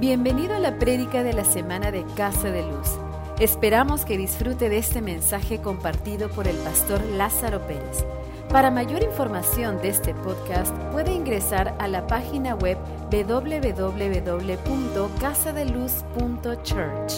Bienvenido a la prédica de la semana de Casa de Luz. Esperamos que disfrute de este mensaje compartido por el pastor Lázaro Pérez. Para mayor información de este podcast puede ingresar a la página web www.casadeluz.church.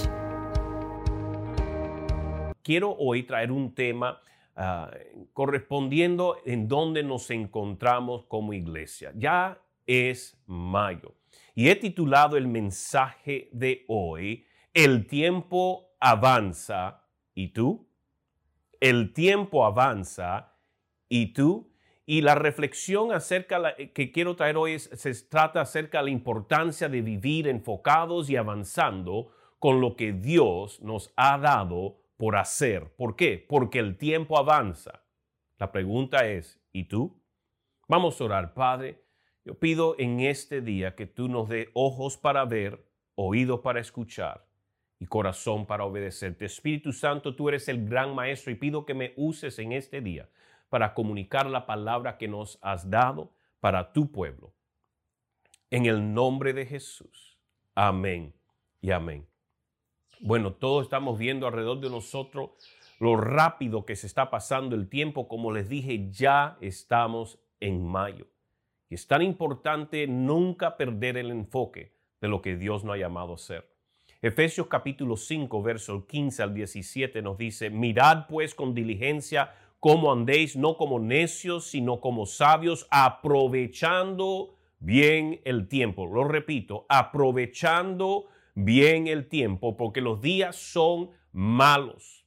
Quiero hoy traer un tema ah, correspondiendo en donde nos encontramos como iglesia. Ya es mayo y he titulado el mensaje de hoy, El tiempo avanza y tú. El tiempo avanza y tú. Y la reflexión acerca que quiero traer hoy se trata acerca de la importancia de vivir enfocados y avanzando con lo que Dios nos ha dado por hacer. ¿Por qué? Porque el tiempo avanza. La pregunta es, ¿y tú? Vamos a orar, Padre. Yo pido en este día que tú nos dé ojos para ver, oídos para escuchar y corazón para obedecerte. Espíritu Santo, tú eres el gran maestro y pido que me uses en este día para comunicar la palabra que nos has dado para tu pueblo. En el nombre de Jesús. Amén y amén. Bueno, todos estamos viendo alrededor de nosotros lo rápido que se está pasando el tiempo. Como les dije, ya estamos en mayo. Y es tan importante nunca perder el enfoque de lo que Dios nos ha llamado a ser. Efesios capítulo 5, versos 15 al 17 nos dice, mirad pues con diligencia cómo andéis, no como necios, sino como sabios, aprovechando bien el tiempo. Lo repito, aprovechando bien el tiempo, porque los días son malos.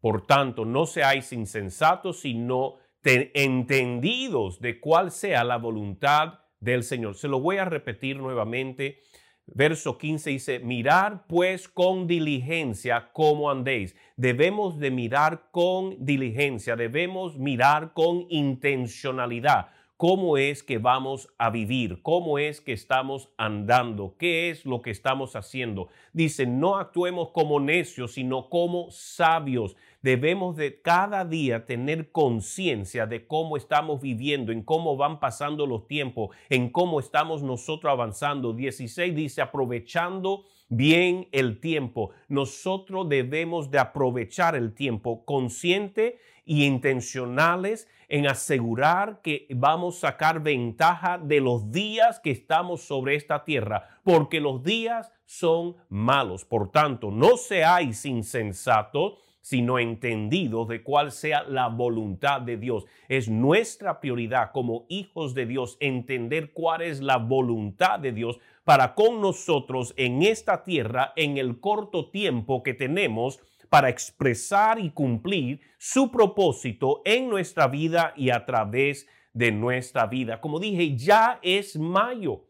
Por tanto, no seáis insensatos, sino entendidos de cuál sea la voluntad del Señor. Se lo voy a repetir nuevamente. Verso 15 dice, mirar pues con diligencia cómo andéis. Debemos de mirar con diligencia, debemos mirar con intencionalidad cómo es que vamos a vivir, cómo es que estamos andando, qué es lo que estamos haciendo. Dice, no actuemos como necios, sino como sabios debemos de cada día tener conciencia de cómo estamos viviendo, en cómo van pasando los tiempos, en cómo estamos nosotros avanzando. 16 dice, aprovechando bien el tiempo. Nosotros debemos de aprovechar el tiempo consciente y intencionales en asegurar que vamos a sacar ventaja de los días que estamos sobre esta tierra, porque los días son malos. Por tanto, no seáis insensatos, sino entendido de cuál sea la voluntad de Dios. Es nuestra prioridad como hijos de Dios entender cuál es la voluntad de Dios para con nosotros en esta tierra en el corto tiempo que tenemos para expresar y cumplir su propósito en nuestra vida y a través de nuestra vida. Como dije, ya es mayo.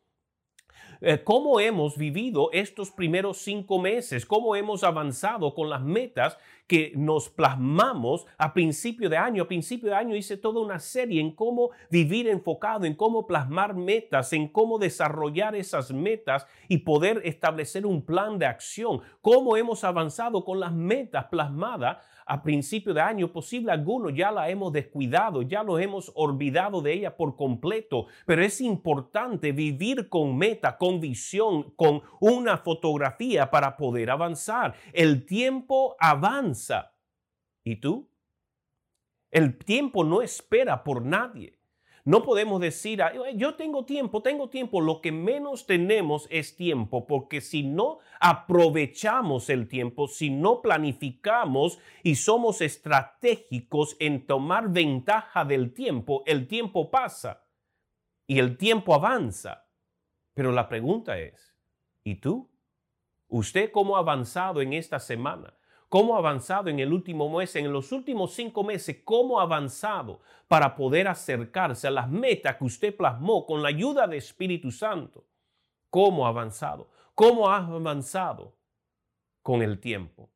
Eh, cómo hemos vivido estos primeros cinco meses, cómo hemos avanzado con las metas que nos plasmamos a principio de año. A principio de año hice toda una serie en cómo vivir enfocado, en cómo plasmar metas, en cómo desarrollar esas metas y poder establecer un plan de acción. Cómo hemos avanzado con las metas plasmadas a principio de año, posible algunos ya la hemos descuidado, ya lo hemos olvidado de ella por completo, pero es importante vivir con meta, con visión, con una fotografía para poder avanzar. El tiempo avanza. ¿Y tú? El tiempo no espera por nadie. No podemos decir, yo tengo tiempo, tengo tiempo. Lo que menos tenemos es tiempo, porque si no aprovechamos el tiempo, si no planificamos y somos estratégicos en tomar ventaja del tiempo, el tiempo pasa y el tiempo avanza. Pero la pregunta es, ¿y tú? ¿Usted cómo ha avanzado en esta semana? Cómo ha avanzado en el último mes, en los últimos cinco meses, cómo ha avanzado para poder acercarse a las metas que usted plasmó con la ayuda de Espíritu Santo. ¿Cómo ha avanzado? ¿Cómo ha avanzado con el tiempo?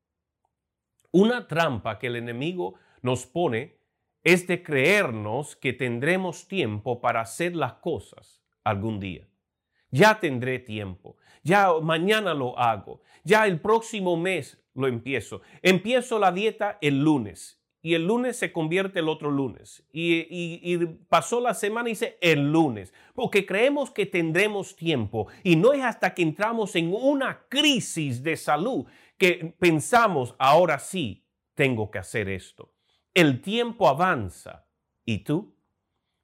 Una trampa que el enemigo nos pone es de creernos que tendremos tiempo para hacer las cosas algún día. Ya tendré tiempo, ya mañana lo hago, ya el próximo mes lo empiezo. Empiezo la dieta el lunes y el lunes se convierte el otro lunes. Y, pasó la semana y dice el lunes, porque creemos que tendremos tiempo. Y no es hasta que entramos en una crisis de salud que pensamos, ahora sí, tengo que hacer esto. El tiempo avanza. ¿Y tú?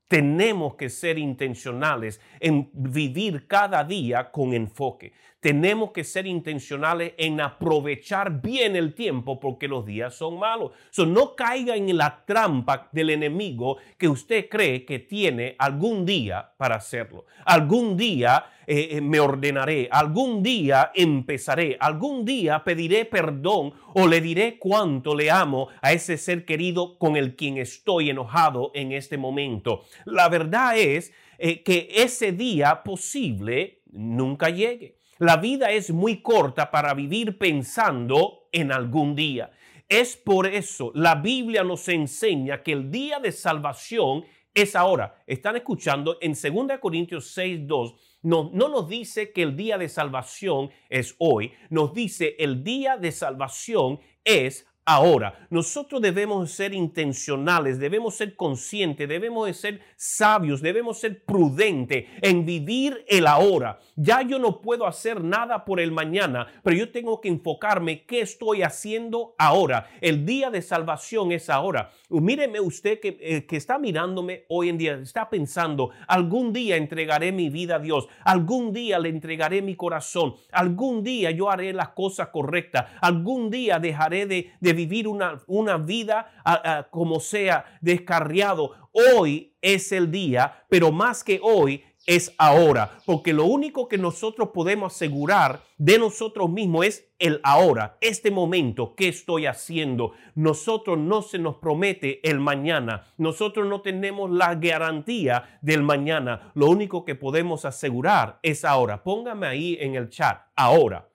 Tenemos que ser intencionales en vivir cada día con enfoque tenemos que ser intencionales en aprovechar bien el tiempo porque los días son malos. So, no caiga en la trampa del enemigo que usted cree que tiene algún día para hacerlo. Algún día eh, eh, me ordenaré, algún día empezaré, algún día pediré perdón o le diré cuánto le amo a ese ser querido con el quien estoy enojado en este momento. La verdad es eh, que ese día posible nunca llegue. La vida es muy corta para vivir pensando en algún día. Es por eso la Biblia nos enseña que el día de salvación es ahora. Están escuchando en 2 Corintios 6, 2. No, no nos dice que el día de salvación es hoy, nos dice el día de salvación es ahora. Nosotros debemos ser intencionales, debemos ser conscientes, debemos ser sabios, debemos ser prudentes en vivir el ahora. Ya yo no puedo hacer nada por el mañana, pero yo tengo que enfocarme qué estoy haciendo ahora. El día de salvación es ahora. Míreme usted que, eh, que está mirándome hoy en día, está pensando, algún día entregaré mi vida a Dios, algún día le entregaré mi corazón, algún día yo haré las cosas correctas, algún día dejaré de vivir una, una vida como sea descarriado. Hoy es el día, pero más que hoy es ahora, porque lo único que nosotros podemos asegurar de nosotros mismos es el ahora, este momento, ¿qué estoy haciendo? Nosotros no se nos promete el mañana, nosotros no tenemos la garantía del mañana, lo único que podemos asegurar es ahora. Póngame ahí en el chat, ahora.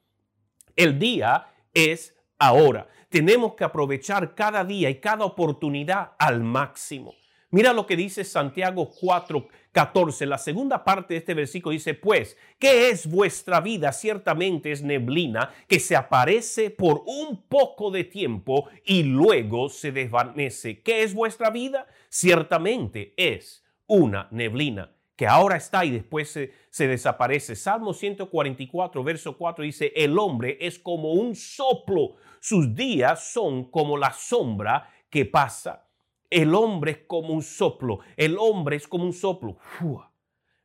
El día es ahora. Tenemos que aprovechar cada día y cada oportunidad al máximo. Mira lo que dice Santiago 4, 14. La segunda parte de este versículo dice, pues, ¿qué es vuestra vida? Ciertamente es neblina que se aparece por un poco de tiempo y luego se desvanece. ¿Qué es vuestra vida? Ciertamente es una neblina que ahora está y después se, desaparece. Salmo 144, verso 4 dice, el hombre es como un soplo, sus días son como la sombra que pasa. El hombre es como un soplo, el hombre es como un soplo.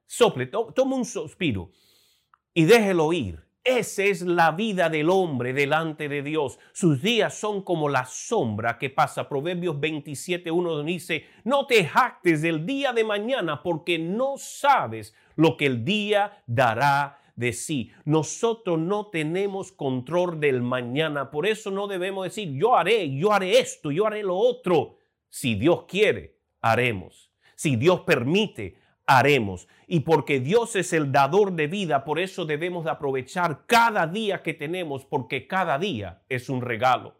Sople, toma un suspiro y déjelo ir. Esa es la vida del hombre delante de Dios. Sus días son como la sombra que pasa. Proverbios 27, 1 dice, no te jactes del día de mañana porque no sabes lo que el día dará de sí. Nosotros no tenemos control del mañana. Por eso no debemos decir, yo haré, yo haré esto, yo haré lo otro. Si Dios quiere, haremos. Si Dios permite, haremos. Y porque Dios es el dador de vida, por eso debemos de aprovechar cada día que tenemos, porque cada día es un regalo.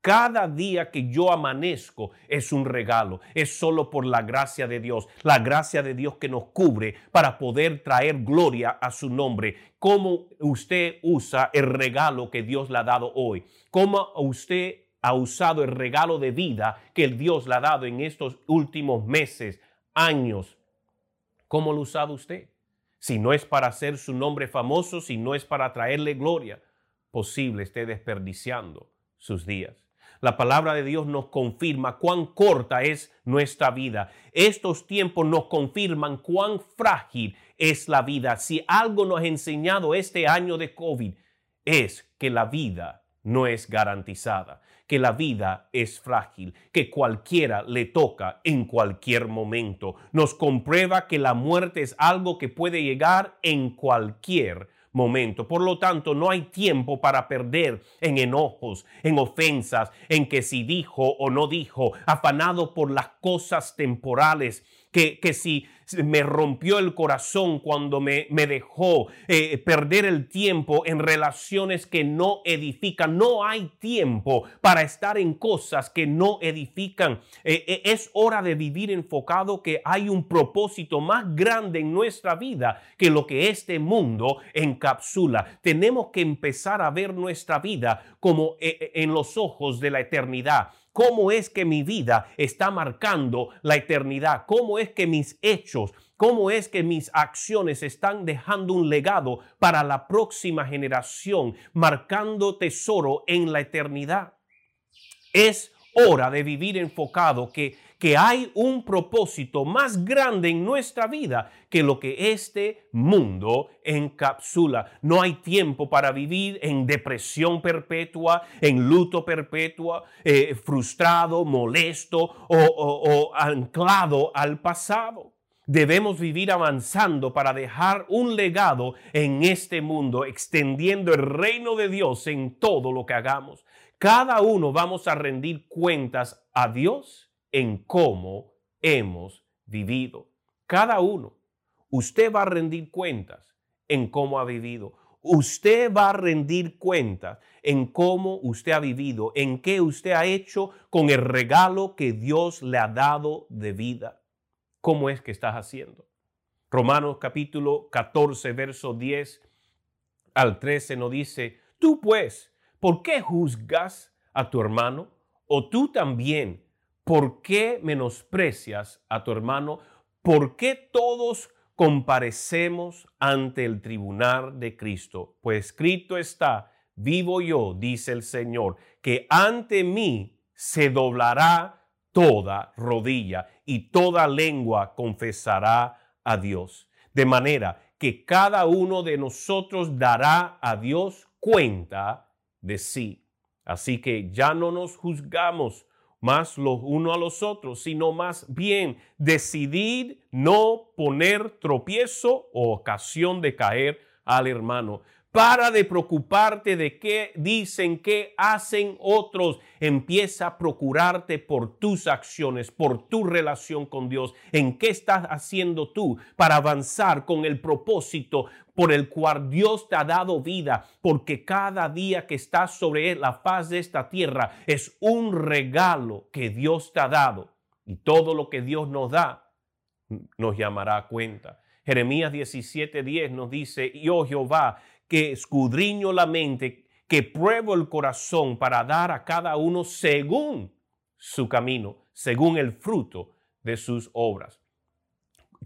Cada día que yo amanezco es un regalo. Es solo por la gracia de Dios, la gracia de Dios que nos cubre para poder traer gloria a su nombre. ¿Cómo usted usa el regalo que Dios le ha dado hoy? ¿Cómo usted ha usado el regalo de vida que Dios le ha dado en estos últimos meses, años, ¿Cómo lo usaba usted? Si no es para hacer su nombre famoso, si no es para traerle gloria, posible esté desperdiciando sus días. La palabra de Dios nos confirma cuán corta es nuestra vida. Estos tiempos nos confirman cuán frágil es la vida. Si algo nos ha enseñado este año de COVID es que la vida no es garantizada que la vida es frágil, que cualquiera le toca en cualquier momento. Nos comprueba que la muerte es algo que puede llegar en cualquier momento. Por lo tanto, no hay tiempo para perder en enojos, en ofensas, en que si dijo o no dijo, afanado por las cosas temporales, que, que si me rompió el corazón cuando me, me dejó eh, perder el tiempo en relaciones que no edifican. No hay tiempo para estar en cosas que no edifican. Eh, eh, es hora de vivir enfocado que hay un propósito más grande en nuestra vida que lo que este mundo encapsula. Tenemos que empezar a ver nuestra vida como en los ojos de la eternidad cómo es que mi vida está marcando la eternidad, cómo es que mis hechos, cómo es que mis acciones están dejando un legado para la próxima generación, marcando tesoro en la eternidad. Es hora de vivir enfocado que que hay un propósito más grande en nuestra vida que lo que este mundo encapsula. No hay tiempo para vivir en depresión perpetua, en luto perpetua, eh, frustrado, molesto o, o anclado al pasado. Debemos vivir avanzando para dejar un legado en este mundo, extendiendo el reino de Dios en todo lo que hagamos. Cada uno vamos a rendir cuentas a Dios en cómo hemos vivido. Cada uno. Usted va a rendir cuentas en cómo ha vivido. Usted va a rendir cuentas en cómo usted ha vivido, en qué usted ha hecho con el regalo que Dios le ha dado de vida. ¿Cómo es que estás haciendo? Romanos capítulo 14, verso 10 al 13 nos dice, tú pues, ¿por qué juzgas a tu hermano? ¿O tú también ¿por qué menosprecias a tu hermano? ¿Por qué todos comparecemos ante el tribunal de Cristo? Pues escrito está, vivo yo, dice el Señor, que ante mí se doblará toda rodilla y toda lengua confesará a Dios. De manera que cada uno de nosotros dará a Dios cuenta de sí. Así que ya no nos juzgamos más los uno a los otros, sino más bien decidir no poner tropiezo o ocasión de caer al hermano. Para de preocuparte de qué dicen, qué hacen otros. Empieza a procurarte por tus acciones, por tu relación con Dios. ¿En qué estás haciendo tú para avanzar con el propósito por el cual Dios te ha dado vida? Porque cada día que estás sobre la faz de esta tierra es un regalo que Dios te ha dado. Y todo lo que Dios nos da nos llamará a cuenta. Jeremías 17:10 nos dice, yo Jehová, que escudriño la mente, que pruebo el corazón para dar a cada uno según su camino, según el fruto de sus obras.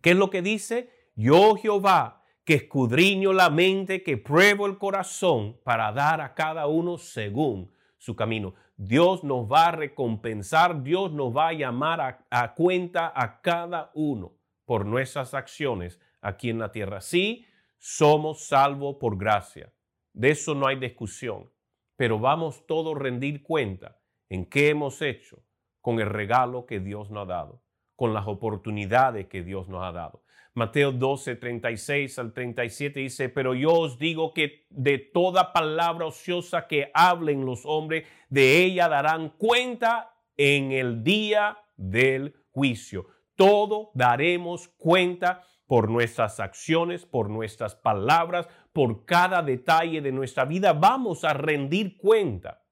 ¿Qué es lo que dice? Yo Jehová, que escudriño la mente, que pruebo el corazón para dar a cada uno según su camino. Dios nos va a recompensar, Dios nos va a llamar a, cuenta a cada uno por nuestras acciones aquí en la tierra. Sí, somos salvos por gracia. De eso no hay discusión. Pero vamos todos a rendir cuenta en qué hemos hecho con el regalo que Dios nos ha dado, con las oportunidades que Dios nos ha dado. Mateo 12, 36 al 37 dice, pero yo os digo que de toda palabra ociosa que hablen los hombres, de ella darán cuenta en el día del juicio. Todo daremos cuenta por nuestras acciones, por nuestras palabras, por cada detalle de nuestra vida, vamos a rendir cuenta.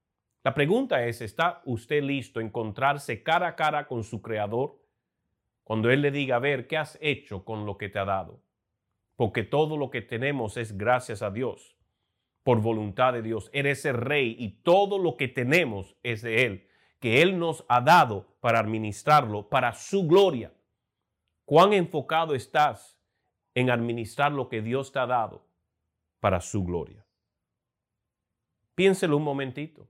La pregunta es, ¿está usted listo a encontrarse cara a cara con su Creador? Cuando Él le diga, a ver, ¿qué has hecho con lo que te ha dado? Porque todo lo que tenemos es gracias a Dios, por voluntad de Dios. Eres el Rey y todo lo que tenemos es de Él, que Él nos ha dado para administrarlo, para su gloria. ¿Cuán enfocado estás en administrar lo que Dios te ha dado para su gloria? Piénselo un momentito.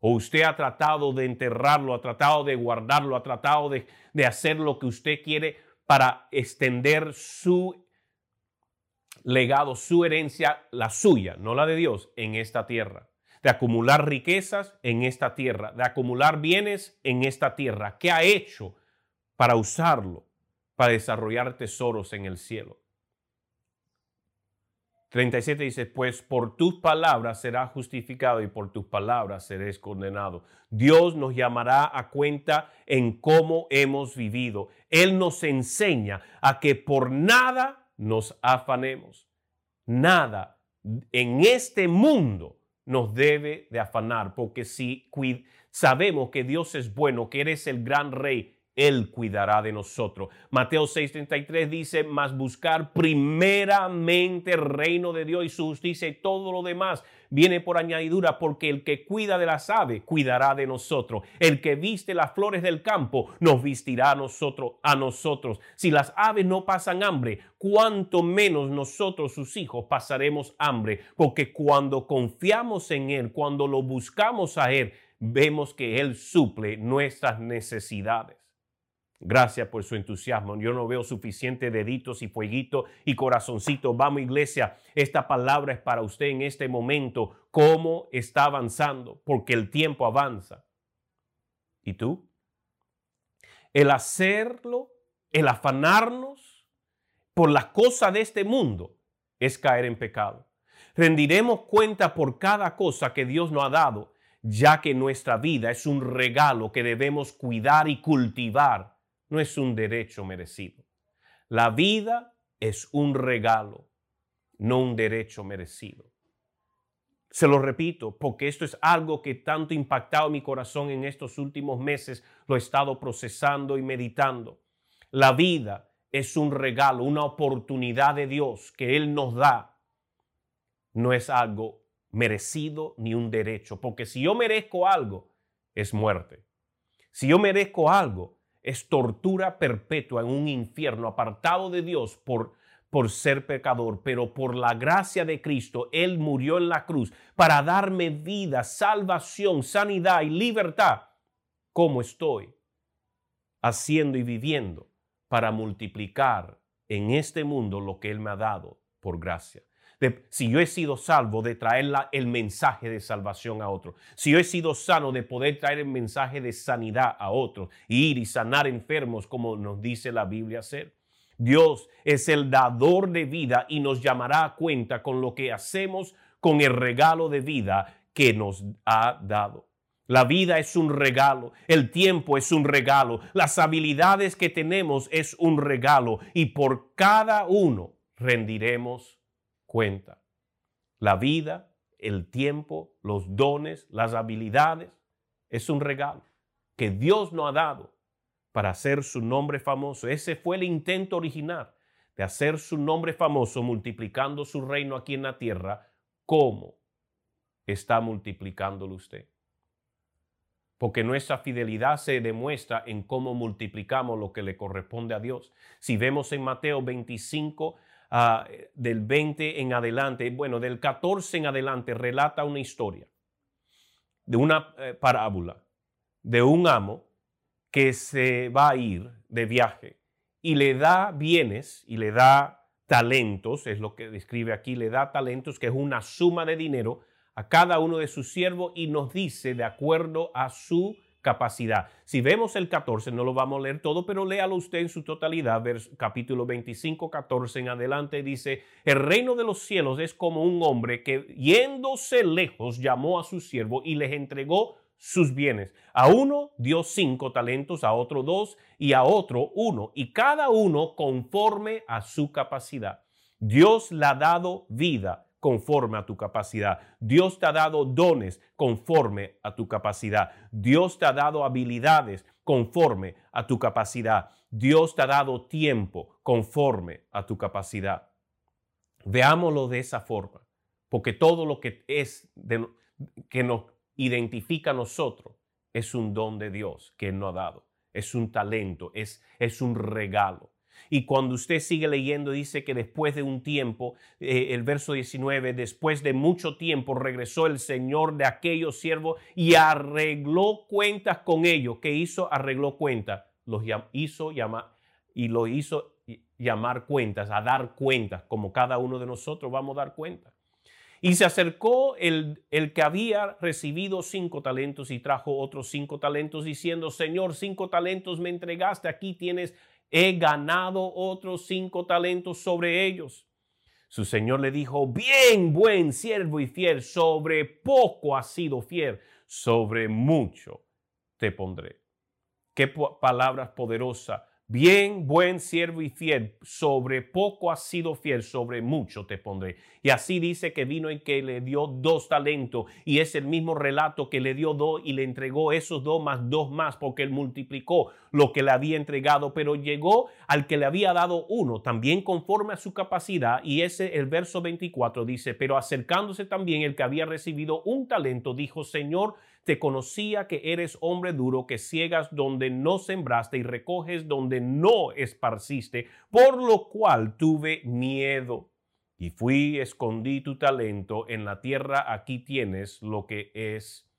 O usted ha tratado de enterrarlo, ha tratado de guardarlo, ha tratado de, hacer lo que usted quiere para extender su legado, su herencia, la suya, no la de Dios, en esta tierra. De acumular riquezas en esta tierra, de acumular bienes en esta tierra. ¿Qué ha hecho para usarlo para desarrollar tesoros en el cielo. 37 dice, pues por tus palabras serás justificado y por tus palabras serás condenado. Dios nos llamará a cuenta en cómo hemos vivido. Él nos enseña a que por nada nos afanemos. Nada en este mundo nos debe de afanar, porque si sabemos que Dios es bueno, que eres el gran rey, Él cuidará de nosotros. Mateo 6:33 dice, mas buscar primeramente el reino de Dios y su justicia y todo lo demás viene por añadidura, porque el que cuida de las aves cuidará de nosotros. El que viste las flores del campo nos vestirá a nosotros, a nosotros. Si las aves no pasan hambre, cuánto menos nosotros sus hijos pasaremos hambre, porque cuando confiamos en Él, cuando lo buscamos a Él, vemos que Él suple nuestras necesidades. Gracias por su entusiasmo. Yo no veo suficiente deditos y fueguitos y corazoncitos. Vamos, iglesia, esta palabra es para usted en este momento. ¿Cómo está avanzando? Porque el tiempo avanza. ¿Y tú? El hacerlo, el afanarnos por las cosas de este mundo es caer en pecado. Rendiremos cuenta por cada cosa que Dios nos ha dado, ya que nuestra vida es un regalo que debemos cuidar y cultivar no es un derecho merecido. La vida es un regalo, no un derecho merecido. Se lo repito, porque esto es algo que tanto ha impactado mi corazón en estos últimos meses, lo he estado procesando y meditando. La vida es un regalo, una oportunidad de Dios que Él nos da. No es algo merecido ni un derecho, porque si yo merezco algo, es muerte. Si yo merezco algo, es tortura perpetua en un infierno apartado de Dios por, por ser pecador, pero por la gracia de Cristo, Él murió en la cruz para darme vida, salvación, sanidad y libertad. ¿Cómo estoy haciendo y viviendo para multiplicar en este mundo lo que Él me ha dado por gracia? Si yo he sido salvo, de traer el mensaje de salvación a otro. Si yo he sido sano, de poder traer el mensaje de sanidad a otro. Ir y sanar enfermos, como nos dice la Biblia hacer. Dios es el dador de vida y nos llamará a cuenta con lo que hacemos con el regalo de vida que nos ha dado. La vida es un regalo, el tiempo es un regalo, las habilidades que tenemos es un regalo y por cada uno rendiremos cuenta. La vida, el tiempo, los dones, las habilidades, es un regalo que Dios nos ha dado para hacer su nombre famoso. Ese fue el intento original de hacer su nombre famoso multiplicando su reino aquí en la tierra. ¿Cómo está multiplicándolo usted? Porque nuestra fidelidad se demuestra en cómo multiplicamos lo que le corresponde a Dios. Si vemos en Mateo 25, Ah, del 20 en adelante, bueno, del 14 en adelante, relata una historia de una eh, parábola de un amo que se va a ir de viaje y le da bienes y le da talentos, es lo que describe aquí, le da talentos, que es una suma de dinero a cada uno de sus siervos y nos dice de acuerdo a su capacidad. Si vemos el 14, no lo vamos a leer todo, pero léalo usted en su totalidad, capítulo 25, 14 en adelante, dice, el reino de los cielos es como un hombre que yéndose lejos llamó a su siervo y les entregó sus bienes. A uno dio cinco talentos, a otro dos y a otro uno, y cada uno conforme a su capacidad. Dios le ha dado vida conforme a tu capacidad. Dios te ha dado dones conforme a tu capacidad. Dios te ha dado habilidades conforme a tu capacidad. Dios te ha dado tiempo conforme a tu capacidad. Veámoslo de esa forma, porque todo lo que es que nos identifica a nosotros es un don de Dios que Él nos ha dado. Es un talento, es, es un regalo. Y cuando usted sigue leyendo, dice que después de un tiempo, eh, el verso 19, después de mucho tiempo regresó el Señor de aquellos siervos y arregló cuentas con ellos. ¿Qué hizo? Arregló cuentas. Los hizo y lo hizo llamar cuentas, a dar cuentas, como cada uno de nosotros vamos a dar cuentas. Y se acercó el, el, que había recibido cinco talentos y trajo otros cinco talentos diciendo, Señor, cinco talentos me entregaste, aquí tienes he ganado otros cinco talentos sobre ellos. Su señor le dijo, bien, buen siervo y fiel, sobre poco has sido fiel, sobre mucho te pondré. Qué palabras poderosas Bien, buen siervo y fiel, sobre poco has sido fiel, sobre mucho te pondré. Y así dice que vino y que le dio dos talentos, y es el mismo relato que le dio dos y le entregó esos dos más dos más, porque él multiplicó lo que le había entregado, pero llegó al que le había dado uno, también conforme a su capacidad, y ese el verso 24 dice, pero acercándose también el que había recibido un talento, dijo, Señor, te conocía que eres hombre duro, que ciegas donde no sembraste y recoges donde no esparciste, por lo cual tuve miedo. Y fui, escondí tu talento en la tierra, aquí tienes lo que es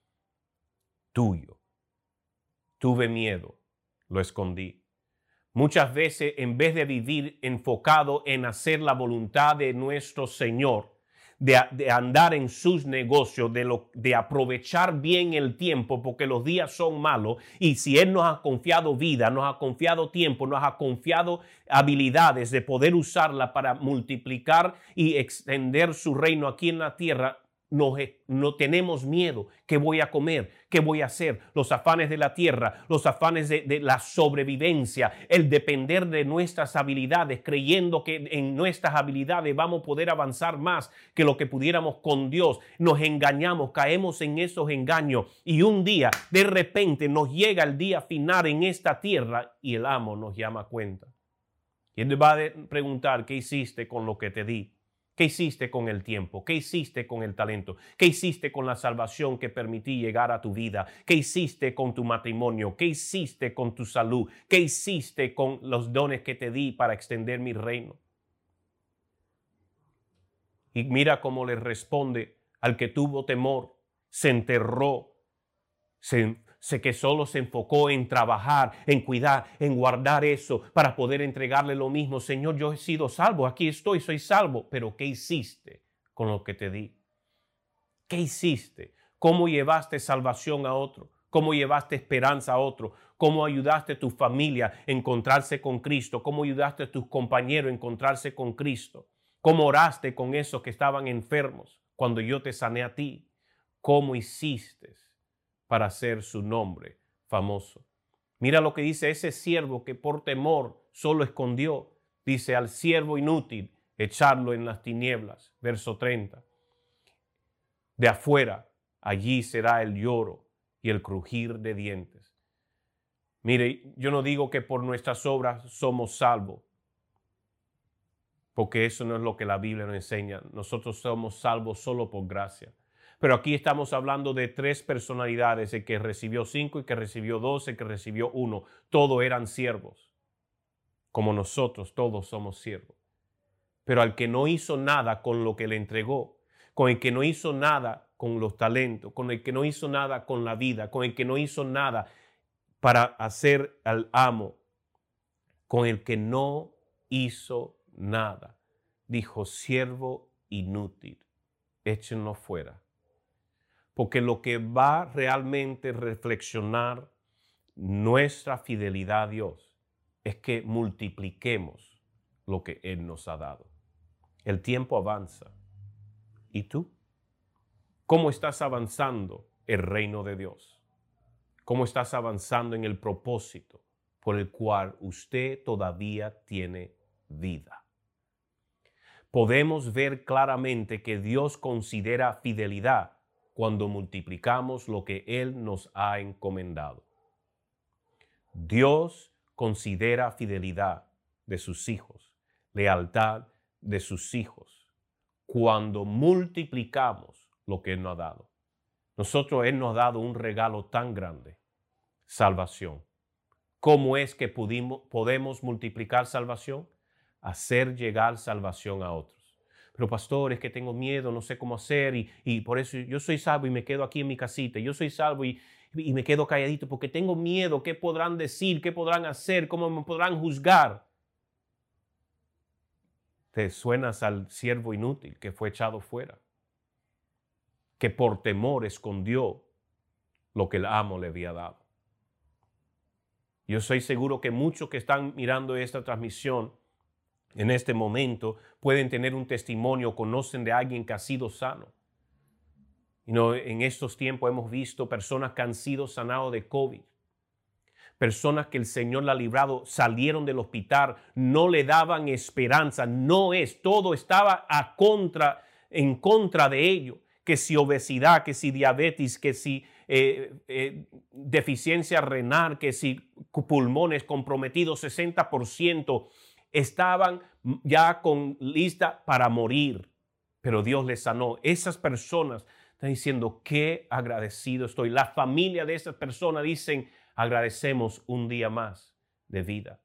tuyo. Tuve miedo, lo escondí. Muchas veces, en vez de vivir enfocado en hacer la voluntad de nuestro Señor, de, andar en sus negocios, de, lo, de aprovechar bien el tiempo, porque los días son malos. Y si Él nos ha confiado vida, nos ha confiado tiempo, nos ha confiado habilidades de poder usarla para multiplicar y extender su reino aquí en la tierra, no, tenemos miedo. ¿Qué voy a comer? ¿Qué voy a hacer? Los afanes de la tierra, los afanes de, de, la sobrevivencia, el depender de nuestras habilidades, creyendo que en nuestras habilidades vamos a poder avanzar más que lo que pudiéramos con Dios. Nos engañamos, caemos en esos engaños y un día, de repente, nos llega el día final en esta tierra y el amo nos llama a cuenta. Y él va a preguntar, ¿qué hiciste con lo que te di? ¿Qué hiciste con el tiempo? ¿Qué hiciste con el talento? ¿Qué hiciste con la salvación que permití llegar a tu vida? ¿Qué hiciste con tu matrimonio? ¿Qué hiciste con tu salud? ¿Qué hiciste con los dones que te di para extender mi reino? Y mira cómo le responde al que tuvo temor, se enterró, se Sé que solo se enfocó en trabajar, en cuidar, en guardar eso para poder entregarle lo mismo. Señor, yo he sido salvo, aquí estoy, soy salvo. Pero ¿qué hiciste con lo que te di? ¿Qué hiciste? ¿Cómo llevaste salvación a otro? ¿Cómo llevaste esperanza a otro? ¿Cómo ayudaste a tu familia a encontrarse con Cristo? ¿Cómo ayudaste a tus compañeros a encontrarse con Cristo? ¿Cómo oraste con esos que estaban enfermos cuando yo te sané a ti? ¿Cómo hiciste? Para hacer su nombre famoso. Mira lo que dice ese siervo que por temor solo escondió. Dice al siervo inútil, echarlo en las tinieblas. Verso 30. De afuera, allí será el lloro y el crujir de dientes. Mire, yo no digo que por nuestras obras somos salvos, porque eso no es lo que la Biblia nos enseña. Nosotros somos salvos solo por gracia. Pero aquí estamos hablando de tres personalidades, el que recibió cinco, y que recibió dos, el que recibió uno. Todos eran siervos, como nosotros, todos somos siervos. Pero al que no hizo nada con lo que le entregó, con el que no hizo nada con los talentos, con el que no hizo nada con la vida, con el que no hizo nada para hacer al amo, con el que no hizo nada, dijo siervo inútil, échenlo fuera porque lo que va realmente reflexionar nuestra fidelidad a Dios es que multipliquemos lo que Él nos ha dado. El tiempo avanza. ¿Y tú? ¿Cómo estás avanzando el reino de Dios? ¿Cómo estás avanzando en el propósito por el cual usted todavía tiene vida? Podemos ver claramente que Dios considera fidelidad cuando multiplicamos lo que Él nos ha encomendado. Dios considera fidelidad de sus hijos, lealtad de sus hijos, cuando multiplicamos lo que Él nos ha dado. Nosotros Él nos ha dado un regalo tan grande, salvación. ¿Cómo es que pudimos, podemos multiplicar salvación? Hacer llegar salvación a otros pero pastor, es que tengo miedo, no sé cómo hacer y, por eso yo soy salvo y me quedo aquí en mi casita. Yo soy salvo y, y me quedo calladito porque tengo miedo. ¿Qué podrán decir? ¿Qué podrán hacer? ¿Cómo me podrán juzgar? Te suenas al siervo inútil que fue echado fuera, que por temor escondió lo que el amo le había dado. Yo soy seguro que muchos que están mirando esta transmisión en este momento pueden tener un testimonio, conocen de alguien que ha sido sano. Y no, en estos tiempos hemos visto personas que han sido sanados de COVID, personas que el Señor la ha librado salieron del hospital, no le daban esperanza, no es, todo estaba a contra, en contra de ello, que si obesidad, que si diabetes, que si eh, eh, deficiencia renal, que si pulmones comprometidos 60%, estaban ya con lista para morir, pero Dios les sanó. Esas personas están diciendo, qué agradecido estoy. La familia de esas personas dicen, agradecemos un día más de vida.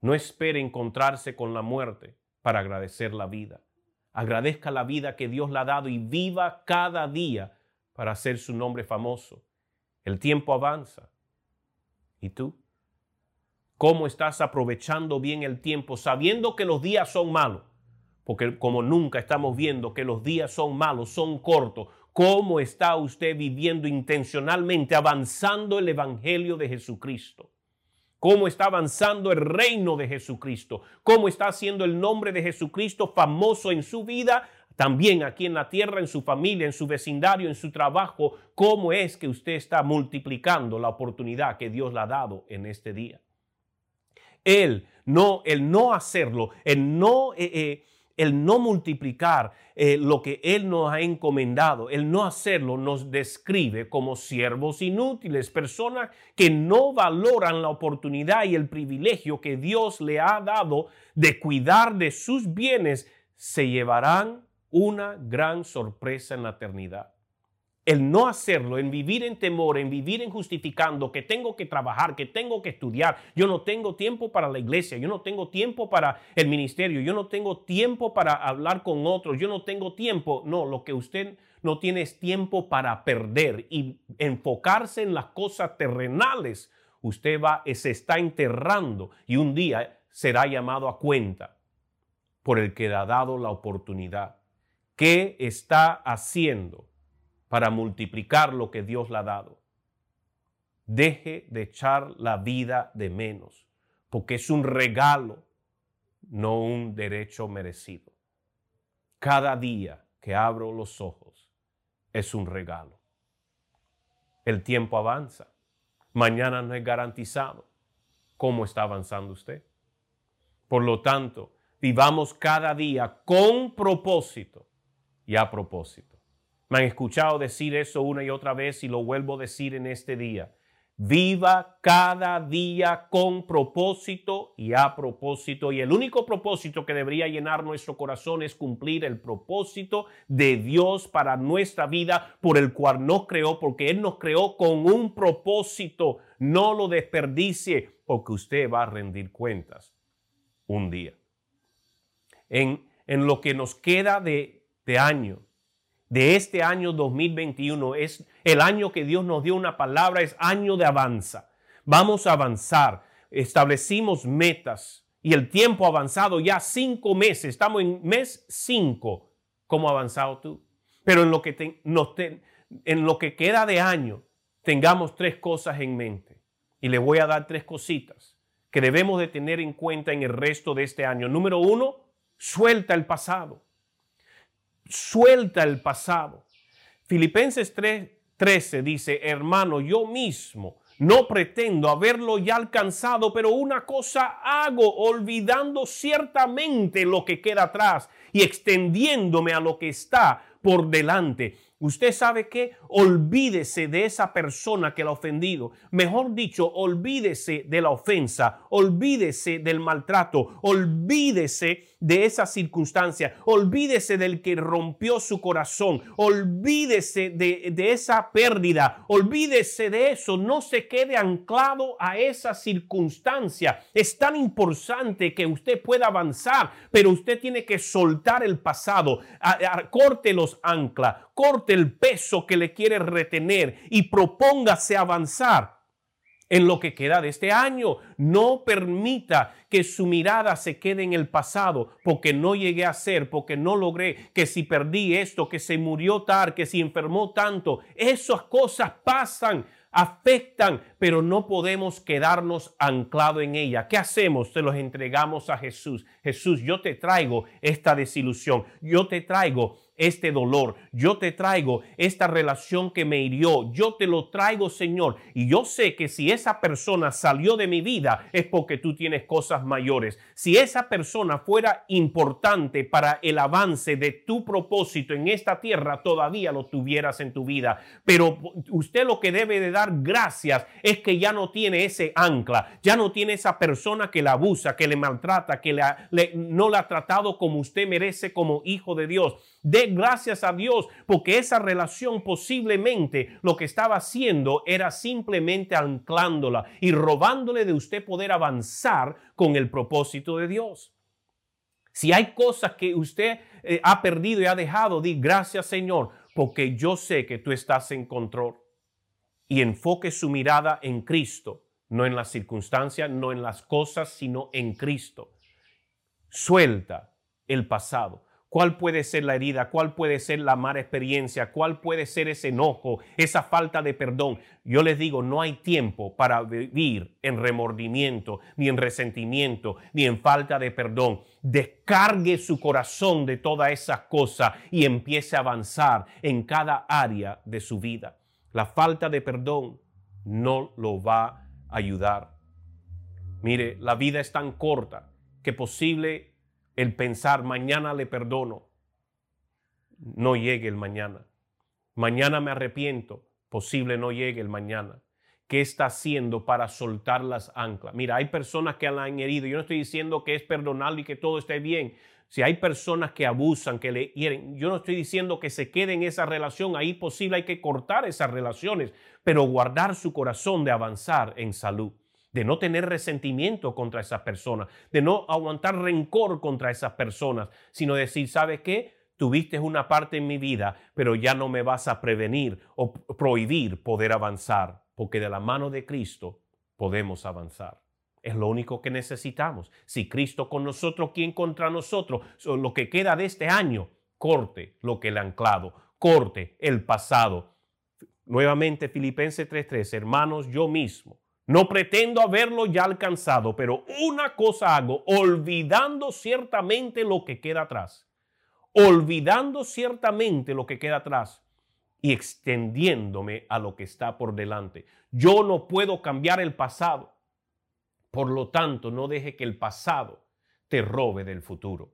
No espere encontrarse con la muerte para agradecer la vida. Agradezca la vida que Dios le ha dado y viva cada día para hacer su nombre famoso. El tiempo avanza. ¿Y tú? ¿Cómo estás aprovechando bien el tiempo sabiendo que los días son malos? Porque como nunca estamos viendo que los días son malos, son cortos, ¿Cómo está usted viviendo intencionalmente, avanzando el Evangelio de Jesucristo? ¿Cómo está avanzando el reino de Jesucristo? ¿Cómo está haciendo el nombre de Jesucristo famoso en su vida? También aquí en la tierra, en su familia, en su vecindario, en su trabajo. ¿Cómo es que usted está multiplicando la oportunidad que Dios le ha dado en este día? Él no, el no hacerlo, el no... Eh, eh, el no multiplicar eh, lo que Él nos ha encomendado, el no hacerlo, nos describe como siervos inútiles, personas que no valoran la oportunidad y el privilegio que Dios le ha dado de cuidar de sus bienes, se llevarán una gran sorpresa en la eternidad el no hacerlo, en vivir en temor, en vivir en justificando, que tengo que trabajar, que tengo que estudiar, yo no tengo tiempo para la iglesia, yo no tengo tiempo para el ministerio, yo no tengo tiempo para hablar con otros, yo no tengo tiempo. No, lo que usted no tiene es tiempo para perder y enfocarse en las cosas terrenales. Usted va, se está enterrando y un día será llamado a cuenta por el que le ha dado la oportunidad. ¿Qué está haciendo? Para multiplicar lo que Dios le ha dado. Deje de echar la vida de menos, porque es un regalo, no un derecho merecido. Cada día que abro los ojos es un regalo. El tiempo avanza. Mañana no es garantizado. ¿Cómo está avanzando usted? Por lo tanto, vivamos cada día con propósito y a propósito. Me han escuchado decir eso una y otra vez y lo vuelvo a decir en este día. Viva cada día con propósito y a propósito. Y el único propósito que debería llenar nuestro corazón es cumplir el propósito de Dios para nuestra vida, por el cual nos creó, porque Él nos creó con un propósito. No lo desperdicie, porque usted va a rendir cuentas un día. En, en lo que nos queda de, de año, de este año 2021 es el año que Dios nos dio una palabra, es año de avanza. Vamos a avanzar. Establecimos metas y el tiempo avanzado ya cinco meses. Estamos en mes cinco. ¿Cómo ha avanzado tú? Pero en lo que, en lo que queda de año, tengamos tres cosas en mente. Y le voy a dar tres cositas que debemos de tener en cuenta en el resto de este año. Número uno, suelta el pasado suelta el pasado. Filipenses 3:13 dice, hermano, yo mismo no pretendo haberlo ya alcanzado, pero una cosa hago, olvidando ciertamente lo que queda atrás y extendiéndome a lo que está por delante. Usted sabe que olvídese de esa persona que la ha ofendido. Mejor dicho, olvídese de la ofensa, olvídese del maltrato, olvídese de esa circunstancia, olvídese del que rompió su corazón, olvídese de, de esa pérdida, olvídese de eso, no se quede anclado a esa circunstancia. Es tan importante que usted pueda avanzar, pero usted tiene que soltar el pasado, corte los anclas, corte el peso que le quiere retener y propóngase avanzar en lo que queda de este año. No permita que su mirada se quede en el pasado porque no llegué a ser, porque no logré, que si perdí esto, que se murió tal, que si enfermó tanto. Esas cosas pasan afectan, pero no podemos quedarnos anclados en ella. ¿Qué hacemos? Se los entregamos a Jesús. Jesús, yo te traigo esta desilusión, yo te traigo este dolor, yo te traigo esta relación que me hirió, yo te lo traigo, Señor. Y yo sé que si esa persona salió de mi vida es porque tú tienes cosas mayores. Si esa persona fuera importante para el avance de tu propósito en esta tierra, todavía lo tuvieras en tu vida. Pero usted lo que debe de dar gracias es que ya no tiene ese ancla, ya no tiene esa persona que la abusa, que le maltrata, que no la ha tratado como usted merece como hijo de Dios. Gracias a Dios porque esa relación posiblemente lo que estaba haciendo era simplemente anclándola y robándole de usted poder avanzar con el propósito de Dios. Si hay cosas que usted eh, ha perdido y ha dejado, di gracias Señor, porque yo sé que tú estás en control. Y enfoque su mirada en Cristo, no en las circunstancias, no en las cosas, sino en Cristo. Suelta el pasado. ¿Cuál puede ser la herida? ¿Cuál puede ser la mala experiencia? ¿Cuál puede ser ese enojo, esa falta de perdón? Yo les digo, no hay tiempo para vivir en remordimiento, ni en resentimiento, ni en falta de perdón. Descargue su corazón de todas esas cosas y empiece a avanzar en cada área de su vida. La falta de perdón no lo va a ayudar. Mire, la vida es tan corta que posible el pensar mañana le perdono, no llegue el mañana. Mañana me arrepiento, posible no llegue el mañana. ¿Qué está haciendo para soltar las anclas? Mira, hay personas que la han herido. Yo no estoy diciendo que es perdonable y que todo esté bien. Si hay personas que abusan, que le hieren, yo no estoy diciendo que se quede en esa relación. Ahí posible hay que cortar esas relaciones, pero guardar su corazón de avanzar en salud de no tener resentimiento contra esas personas, de no aguantar rencor contra esas personas, sino decir, ¿sabe qué? Tuviste una parte en mi vida, pero ya no me vas a prevenir o prohibir poder avanzar, porque de la mano de Cristo podemos avanzar. Es lo único que necesitamos. Si Cristo con nosotros, ¿quién contra nosotros? Lo que queda de este año, corte lo que ha anclado, corte el pasado. Nuevamente, Filipenses 3:3, hermanos, yo mismo no pretendo haberlo ya alcanzado, pero una cosa hago, olvidando ciertamente lo que queda atrás, olvidando ciertamente lo que queda atrás y extendiéndome a lo que está por delante. Yo no puedo cambiar el pasado. Por lo tanto, no deje que el pasado te robe del futuro.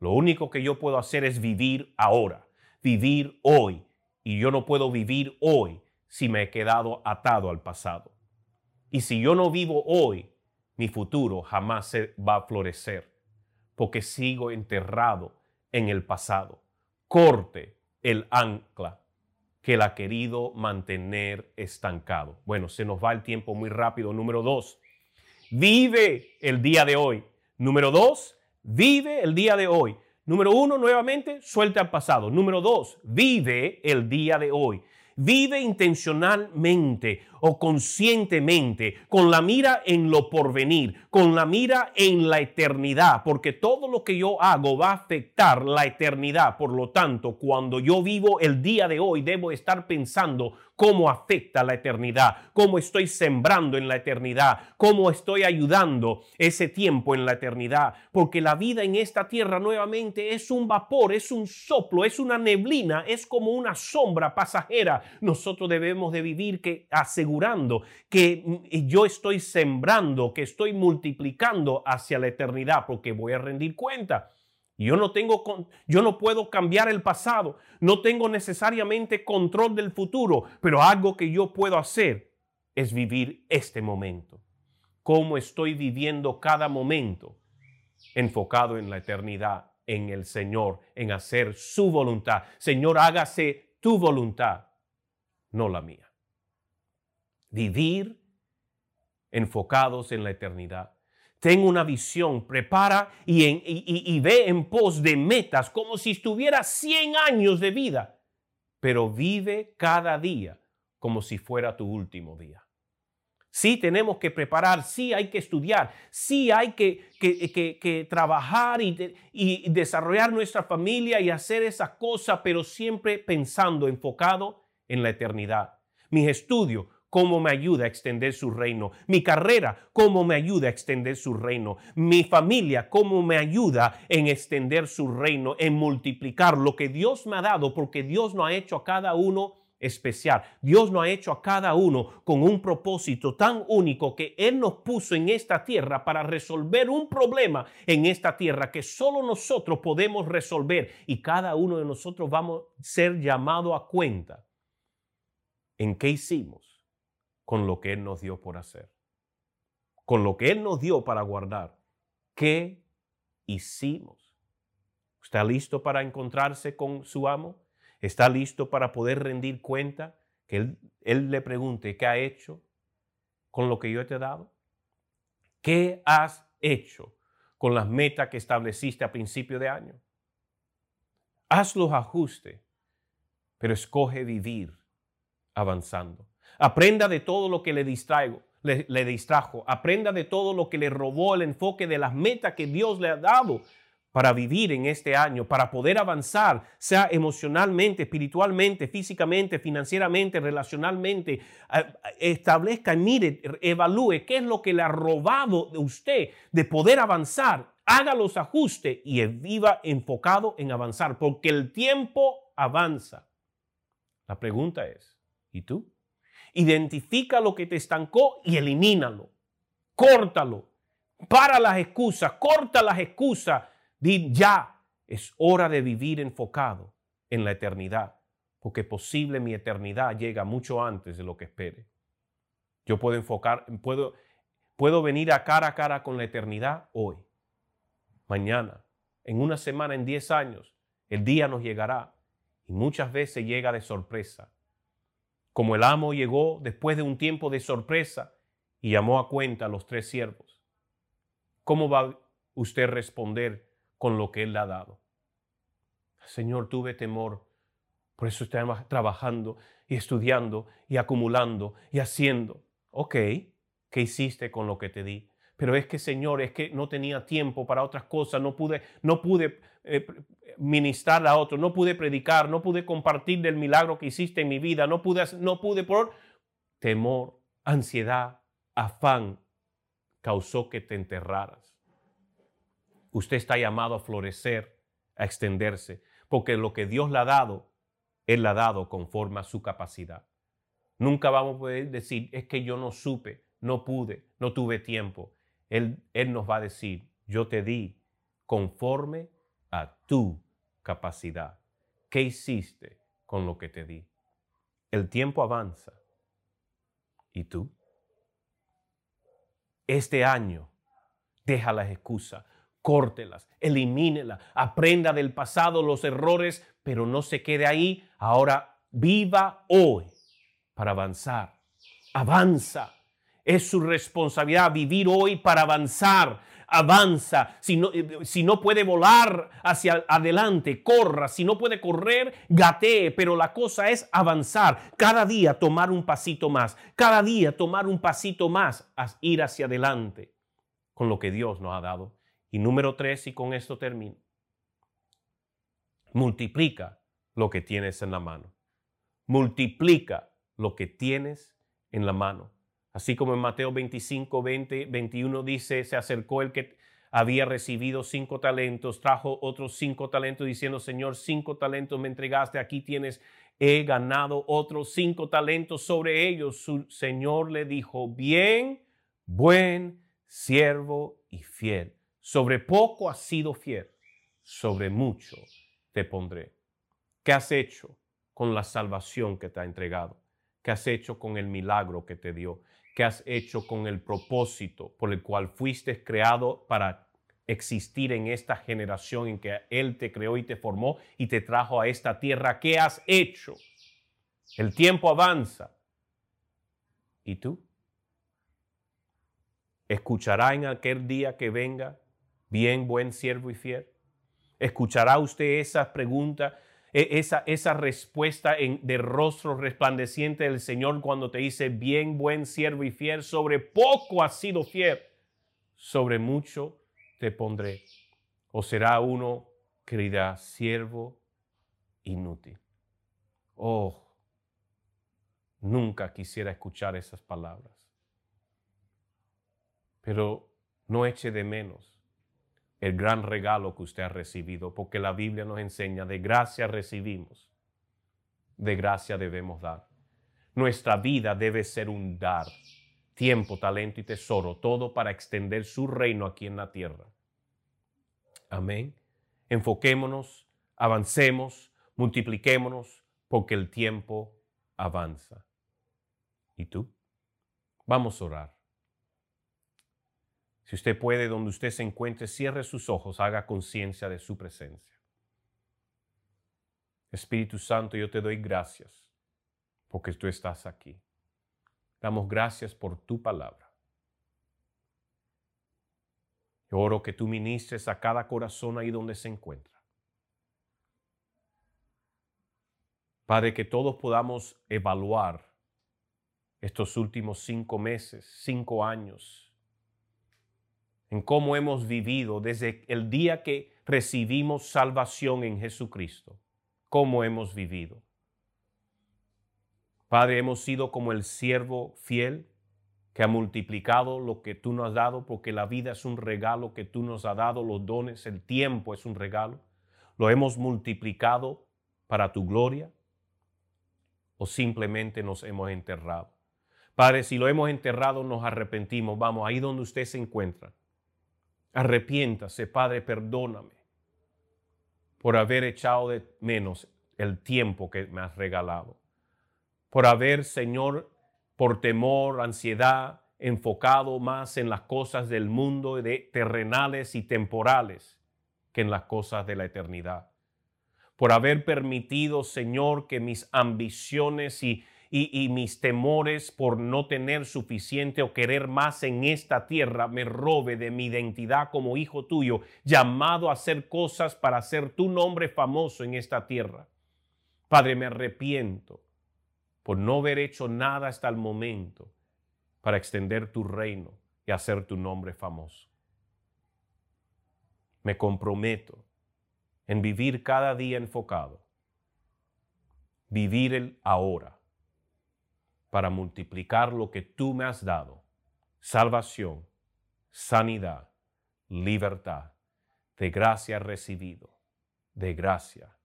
Lo único que yo puedo hacer es vivir ahora, vivir hoy. Y yo no puedo vivir hoy si me he quedado atado al pasado. Y si yo no vivo hoy, mi futuro jamás se va a florecer, porque sigo enterrado en el pasado. Corte el ancla que él ha querido mantener estancado. Bueno, se nos va el tiempo muy rápido. Número dos, vive el día de hoy. Número dos, vive el día de hoy. Número uno, nuevamente, suelta el pasado. Número dos, vive el día de hoy. Vive intencionalmente o conscientemente con la mira en lo porvenir, con la mira en la eternidad, porque todo lo que yo hago va a afectar la eternidad. Por lo tanto, cuando yo vivo el día de hoy, debo estar pensando cómo afecta la eternidad, cómo estoy sembrando en la eternidad, cómo estoy ayudando ese tiempo en la eternidad, porque la vida en esta tierra nuevamente es un vapor, es un soplo, es una neblina, es como una sombra pasajera. Nosotros debemos de vivir que asegurando que mm, yo estoy sembrando, que estoy multiplicando hacia la eternidad, porque voy a rendir cuenta. Yo no tengo, yo no puedo cambiar el pasado, no tengo necesariamente control del futuro, pero algo que yo puedo hacer es vivir este momento. Cómo estoy viviendo cada momento enfocado en la eternidad, en el Señor, en hacer su voluntad. Señor, hágase tu voluntad, no la mía. Vivir enfocados en la eternidad ten una visión, prepara y, ve en pos de metas como si estuviera 100 años de vida, pero vive cada día como si fuera tu último día. Sí tenemos que preparar, sí hay que estudiar, sí hay que, que, trabajar y, y, desarrollar nuestra familia y hacer esas cosas, pero siempre pensando, enfocado en la eternidad. Mis estudios, cómo me ayuda a extender su reino. Mi carrera, cómo me ayuda a extender su reino. Mi familia, cómo me ayuda en extender su reino, en multiplicar lo que Dios me ha dado, porque Dios no ha hecho a cada uno especial. Dios nos ha hecho a cada uno con un propósito tan único que Él nos puso en esta tierra para resolver un problema en esta tierra que solo nosotros podemos resolver y cada uno de nosotros vamos a ser llamado a cuenta en qué hicimos con lo que Él nos dio por hacer, con lo que Él nos dio para guardar. ¿Qué hicimos? ¿Está listo para encontrarse con su amo? está listo para poder rendir cuenta, que él, le pregunte, ¿qué ha hecho con lo que yo te he dado? ¿Qué has hecho con las metas que estableciste a principio de año? Haz los ajustes, pero escoge vivir avanzando. Aprenda de todo lo que le distraigo, le, distrajo. Aprenda de todo lo que le robó el enfoque de las metas que Dios le ha dado para vivir en este año, para poder avanzar, sea emocionalmente, espiritualmente, físicamente, financieramente, relacionalmente, establezca, mire, evalúe qué es lo que le ha robado de usted de poder avanzar, haga los ajustes y viva enfocado en avanzar, porque el tiempo avanza. La pregunta es, ¿y tú? Identifica lo que te estancó y elimínalo. Córtalo. Para las excusas, corta las excusas Di ya, es hora de vivir enfocado en la eternidad, porque posible mi eternidad llega mucho antes de lo que espere. Yo puedo enfocar, puedo, puedo venir a cara a cara con la eternidad hoy, mañana, en una semana, en diez años. El día nos llegará y muchas veces llega de sorpresa. Como el amo llegó después de un tiempo de sorpresa y llamó a cuenta a los tres siervos. ¿Cómo va usted a responder con lo que Él le ha dado. Señor, tuve temor, por eso estoy trabajando y estudiando y acumulando y haciendo. Ok, ¿qué hiciste con lo que te di? Pero es que, Señor, es que no tenía tiempo para otras cosas, no pude, no pude eh, ministrar a otros, no pude predicar, no pude compartir del milagro que hiciste en mi vida, no pude, no pude por temor, ansiedad, afán, causó que te enterraras. Usted está llamado a florecer, a extenderse, porque lo que Dios le ha dado, Él le ha dado conforme a su capacidad. Nunca vamos a poder decir, es que yo no supe, no pude, no tuve tiempo. Él, Él nos va a decir, yo te di conforme a tu capacidad. ¿Qué hiciste con lo que te di? El tiempo avanza. ¿Y tú? Este año, deja las excusas córtelas, elimínelas, aprenda del pasado los errores, pero no se quede ahí. Ahora viva hoy para avanzar. Avanza. Es su responsabilidad vivir hoy para avanzar. Avanza. Si no, eh, si no puede volar hacia adelante, corra. Si no puede correr, gatee. Pero la cosa es avanzar. Cada día tomar un pasito más. Cada día tomar un pasito más ir hacia adelante con lo que Dios nos ha dado. Y número tres, y con esto termino, multiplica lo que tienes en la mano. Multiplica lo que tienes en la mano. Así como en Mateo 25, 20, 21 dice, se acercó el que había recibido cinco talentos, trajo otros cinco talentos diciendo, Señor, cinco talentos me entregaste, aquí tienes, he ganado otros cinco talentos sobre ellos. Su Señor le dijo, bien, buen siervo y fiel. Sobre poco has sido fiel, sobre mucho te pondré. ¿Qué has hecho con la salvación que te ha entregado? ¿Qué has hecho con el milagro que te dio? ¿Qué has hecho con el propósito por el cual fuiste creado para existir en esta generación en que Él te creó y te formó y te trajo a esta tierra? ¿Qué has hecho? El tiempo avanza. ¿Y tú? ¿Escuchará en aquel día que venga bien, buen siervo y fiel? ¿Escuchará usted esa pregunta, e, esa, esa respuesta en, de rostro resplandeciente del Señor cuando te dice, bien, buen siervo y fiel, sobre poco has sido fiel, sobre mucho te pondré? ¿O será uno que dirá, siervo inútil? Oh, nunca quisiera escuchar esas palabras. Pero no eche de menos el gran regalo que usted ha recibido, porque la Biblia nos enseña, de gracia recibimos, de gracia debemos dar. Nuestra vida debe ser un dar, tiempo, talento y tesoro, todo para extender su reino aquí en la tierra. Amén. Enfoquémonos, avancemos, multipliquémonos, porque el tiempo avanza. ¿Y tú? Vamos a orar. Si usted puede, donde usted se encuentre, cierre sus ojos, haga conciencia de su presencia. Espíritu Santo, yo te doy gracias porque tú estás aquí. Damos gracias por tu palabra. Oro que tú ministres a cada corazón ahí donde se encuentra. Padre, que todos podamos evaluar estos últimos cinco meses, cinco años, cómo hemos vivido desde el día que recibimos salvación en Jesucristo, cómo hemos vivido. Padre, hemos sido como el siervo fiel que ha multiplicado lo que tú nos has dado, porque la vida es un regalo que tú nos has dado, los dones, el tiempo es un regalo. Lo hemos multiplicado para tu gloria o simplemente nos hemos enterrado. Padre, si lo hemos enterrado, nos arrepentimos. Vamos, ahí donde usted se encuentra. Arrepiéntase, Padre, perdóname por haber echado de menos el tiempo que me has regalado. Por haber, Señor, por temor, ansiedad, enfocado más en las cosas del mundo, de terrenales y temporales, que en las cosas de la eternidad. Por haber permitido, Señor, que mis ambiciones y mis temores por no tener suficiente o querer más en esta tierra me robe de mi identidad como hijo tuyo, llamado a hacer cosas para hacer tu nombre famoso en esta tierra. Padre, me arrepiento por no haber hecho nada hasta el momento para extender tu reino y hacer tu nombre famoso. Me comprometo en vivir cada día enfocado, vivir el ahora para multiplicar lo que tú me has dado, salvación, sanidad, libertad, de gracia recibido, de gracia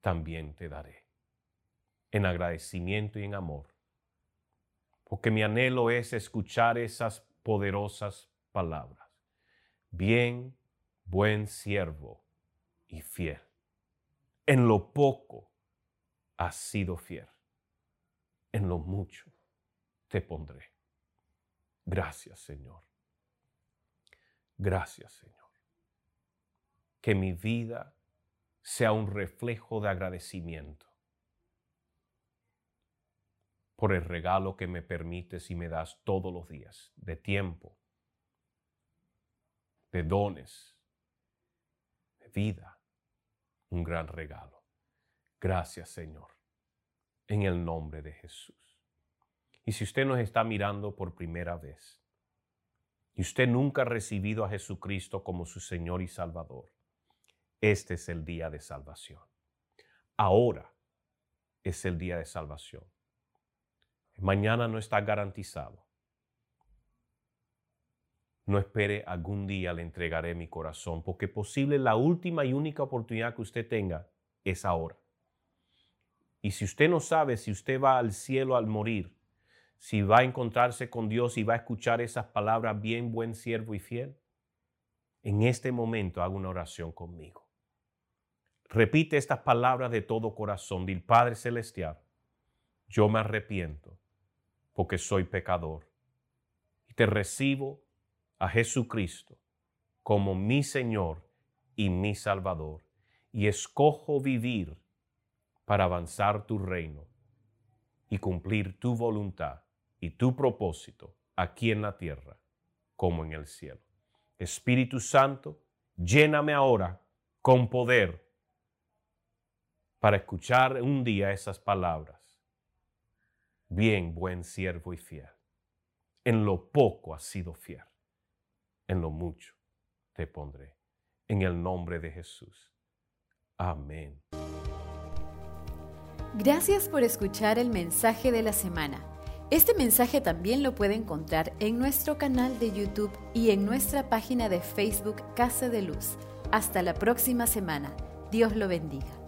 también te daré. En agradecimiento y en amor. Porque mi anhelo es escuchar esas poderosas palabras. Bien, buen siervo y fiel. En lo poco has sido fiel en lo mucho te pondré. Gracias, Señor. Gracias, Señor. Que mi vida sea un reflejo de agradecimiento por el regalo que me permites y me das todos los días, de tiempo, de dones, de vida, un gran regalo. Gracias, Señor en el nombre de Jesús. Y si usted nos está mirando por primera vez y usted nunca ha recibido a Jesucristo como su Señor y Salvador, este es el día de salvación. Ahora es el día de salvación. Mañana no está garantizado. No espere algún día le entregaré mi corazón, porque posible la última y única oportunidad que usted tenga es ahora. Y si usted no sabe si usted va al cielo al morir, si va a encontrarse con Dios y va a escuchar esas palabras, bien buen siervo y fiel, en este momento haga una oración conmigo. Repite estas palabras de todo corazón. Dil Padre Celestial, yo me arrepiento porque soy pecador y te recibo a Jesucristo como mi Señor y mi Salvador y escojo vivir para avanzar tu reino y cumplir tu voluntad y tu propósito aquí en la tierra como en el cielo. Espíritu Santo, lléname ahora con poder para escuchar un día esas palabras. Bien, buen siervo y fiel. En lo poco has sido fiel, en lo mucho te pondré. En el nombre de Jesús. Amén. Gracias por escuchar el mensaje de la semana. Este mensaje también lo puede encontrar en nuestro canal de YouTube y en nuestra página de Facebook Casa de Luz. Hasta la próxima semana. Dios lo bendiga.